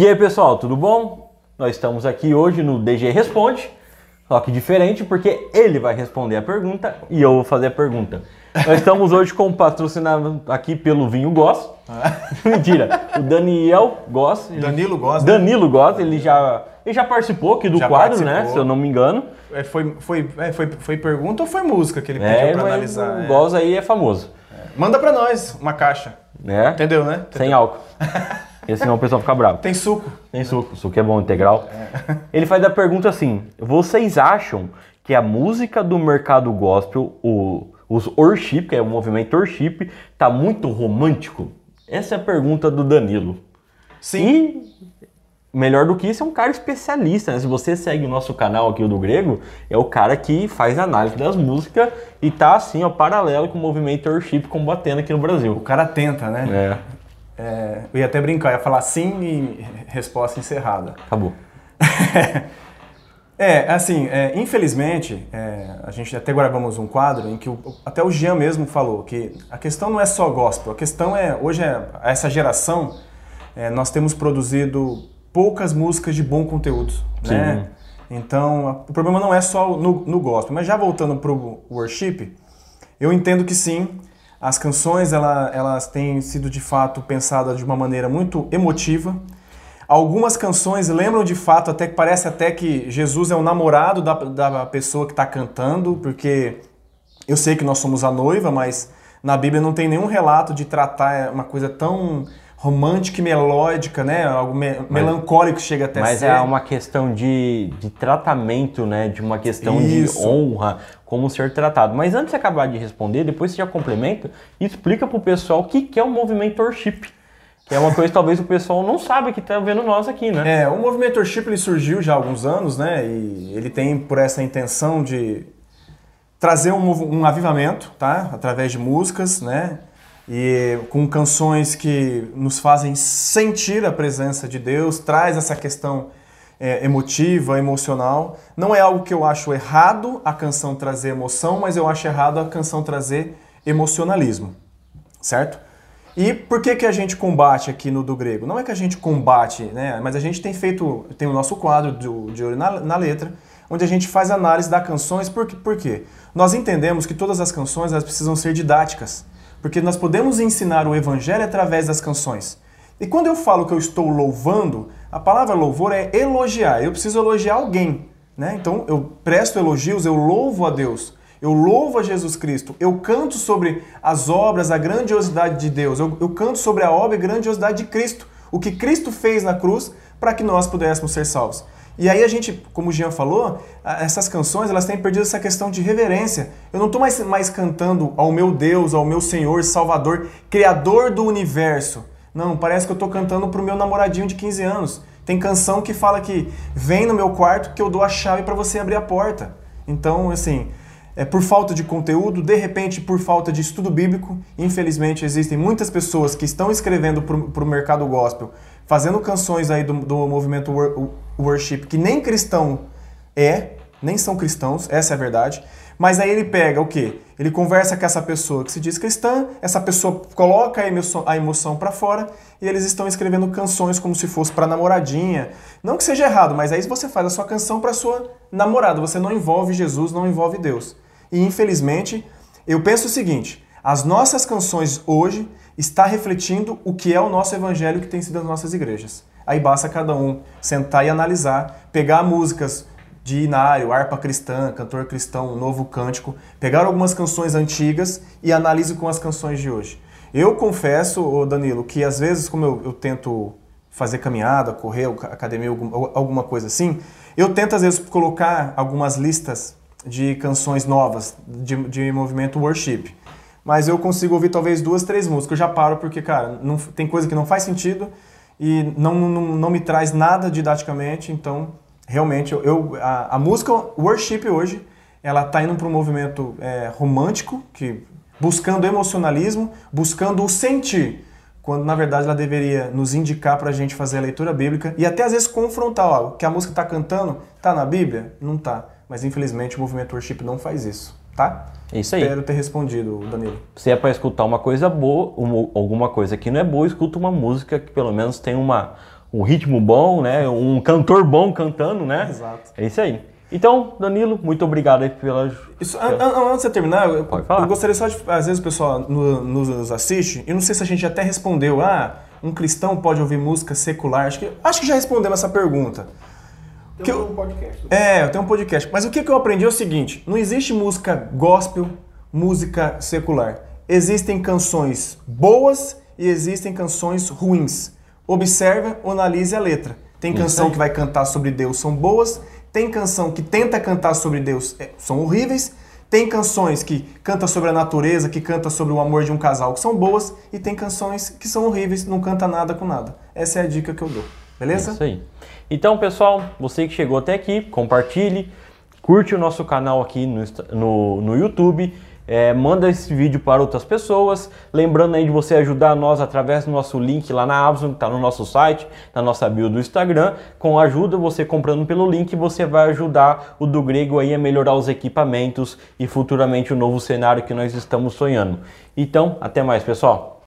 E aí, pessoal, tudo bom? Nós estamos aqui hoje no DG Responde, só que diferente porque ele vai responder a pergunta e eu vou fazer a pergunta. Nós estamos hoje com patrocinado aqui pelo Vinho Goss. Mentira, o Daniel Goss. ele- Danilo gosta. né? Danilo Goss, ele já, ele já participou aqui do Já quadro, né? participou. Se eu não me engano. É, foi, foi, é, foi, foi pergunta ou foi música que ele pediu É, pra mas analisar? o é. Goss aí é famoso, Manda pra nós uma caixa. né? Entendeu, né? Sem álcool. Porque senão o pessoal fica bravo. Tem suco. Tem suco, suco é bom, integral. Ele faz a pergunta assim: vocês acham que a música do mercado gospel, o, os worship, que é o movimento worship, tá muito romântico? Essa é a pergunta do Danilo. Sim. E melhor do que isso, é um cara especialista, né? Se você segue o nosso canal aqui, o do Grego, é o cara que faz análise das músicas e tá assim, ó, paralelo com o movimento worship combatendo aqui no O Brasil. cara tenta, né? É, É, eu ia até brincar, ia falar sim e resposta encerrada. acabou. É, assim, é, infelizmente, é, a gente até gravamos um quadro em que o- até o Jean mesmo falou que a questão não é só gospel, a questão é, hoje, é, essa geração, é, nós temos produzido poucas músicas de bom conteúdo, né? Então, a- o problema não é só no, no gospel, mas já voltando para o worship, eu entendo que sim, as canções ela- elas têm sido de fato pensadas de uma maneira muito emotiva. Algumas canções lembram de fato, até que parece até que Jesus é o namorado da, da pessoa que está cantando, porque eu sei que nós somos a noiva, mas na Bíblia não tem nenhum relato de tratar uma coisa tão romântica e melódica, né? Algo me- melancólico chega até Mas ser. é uma questão de, de tratamento, né? De uma questão Isso. de honra, como ser tratado. Mas antes de acabar de responder, depois você já complementa e explica pro pessoal o que, que é o movimento worship. Que é uma coisa que talvez o pessoal não saiba que tá vendo nós aqui, né? É, o movimento worship ele surgiu já há alguns anos, né? E ele tem por essa intenção de trazer um, um avivamento, tá? Através de músicas, né? E com canções que nos fazem sentir a presença de Deus, traz essa questão é, emotiva, emocional. Não é algo que eu acho errado a canção trazer emoção, mas eu acho errado a canção trazer emocionalismo, certo? E por que, que a gente combate aqui no do grego? Não é que a gente combate, né? Mas a gente tem feito, tem o nosso quadro do, de olho na, na letra, onde a gente faz análise das canções. Por, por quê? Nós entendemos que todas as canções elas precisam ser didáticas, porque nós podemos ensinar o evangelho através das canções. E quando eu falo que eu estou louvando, a palavra louvor é elogiar. Eu preciso elogiar alguém, né? Então eu presto elogios, eu louvo a Deus. Eu louvo a Jesus Cristo. Eu canto sobre as obras, a grandiosidade de Deus. Eu, eu canto sobre a obra e grandiosidade de Cristo. O que Cristo fez na cruz para que nós pudéssemos ser salvos. E aí a gente, como o Jean falou, essas canções elas têm perdido essa questão de reverência. Eu não estou mais, mais cantando ao meu Deus, ao meu Senhor, Salvador, Criador do universo. Não, parece que eu estou cantando para o meu namoradinho de 15 anos. Tem canção que fala que vem no meu quarto que eu dou a chave para você abrir a porta. Então, assim, é, por falta de conteúdo, de repente por falta de estudo bíblico, infelizmente existem muitas pessoas que estão escrevendo para o mercado gospel, fazendo canções aí do, do movimento wor- worship que nem cristão é, nem são cristãos, essa é a verdade. Mas aí ele pega o quê? Ele conversa com essa pessoa que se diz cristã, essa pessoa coloca a emoção, a emoção para fora e eles estão escrevendo canções como se fosse para namoradinha. Não que seja errado, mas aí você faz a sua canção para sua namorada, você não envolve Jesus, não envolve Deus. E infelizmente, eu penso o seguinte, as nossas canções hoje está refletindo o que é o nosso evangelho que tem sido as nossas igrejas. Aí basta cada um sentar e analisar, pegar músicas de inário, harpa cristã, cantor cristão, novo cântico, pegar algumas canções antigas e analise com as canções de hoje. Eu confesso, Danilo, que às vezes, como eu, eu tento fazer caminhada, correr, academia, algum- alguma coisa assim, eu tento às vezes colocar algumas listas de canções novas de, de movimento worship. Mas eu consigo ouvir talvez duas, três músicas. Eu já paro porque, cara, não, tem coisa que não faz sentido e não, não, não me traz nada didaticamente. Então, realmente, eu, eu- a, a música worship hoje, ela tá indo para um movimento é, romântico, que buscando emocionalismo, buscando o sentir, quando na verdade ela deveria nos indicar para a gente fazer a leitura bíblica e até às vezes confrontar o que a música está cantando, tá na Bíblia? Não tá. Mas infelizmente o movimento worship não faz isso, tá? É isso aí. Espero ter respondido, Danilo. Se é pra escutar uma coisa boa, uma- alguma coisa que não é boa, escuta uma música que pelo menos tem uma, um ritmo bom, né? Um cantor bom cantando, né? Exato. É isso aí. Então, Danilo, muito obrigado aí pela. Isso, an- an- antes de terminar, eu, eu gostaria só de. Às vezes o pessoal no- nos assiste, e não sei se a gente até respondeu, ah, um cristão pode ouvir música secular. Acho que, acho que já respondemos essa pergunta. Que eu- um podcast. É, eu tenho um podcast. Mas o que, que eu aprendi é o seguinte: não existe música gospel, música secular. Existem canções boas e existem canções ruins. Observe ou analise a letra. Tem canção que vai cantar sobre Deus, são boas. Tem canção que tenta cantar sobre Deus, é, são horríveis. Tem canções que canta sobre a natureza, que canta sobre o amor de um casal, que são boas. E tem canções que são horríveis, não canta nada com nada. Essa é a dica que eu dou. Beleza? Isso aí. Então, pessoal, você que chegou até aqui, compartilhe, curte o nosso canal aqui no, no, no YouTube, é, manda esse vídeo para outras pessoas. Lembrando aí de você ajudar nós através do nosso link lá na Amazon, que está no nosso site, na nossa bio do Instagram. Com ajuda, você comprando pelo link, você vai ajudar o do Grego aí a melhorar os equipamentos e futuramente o novo cenário que nós estamos sonhando. Então, até mais, pessoal.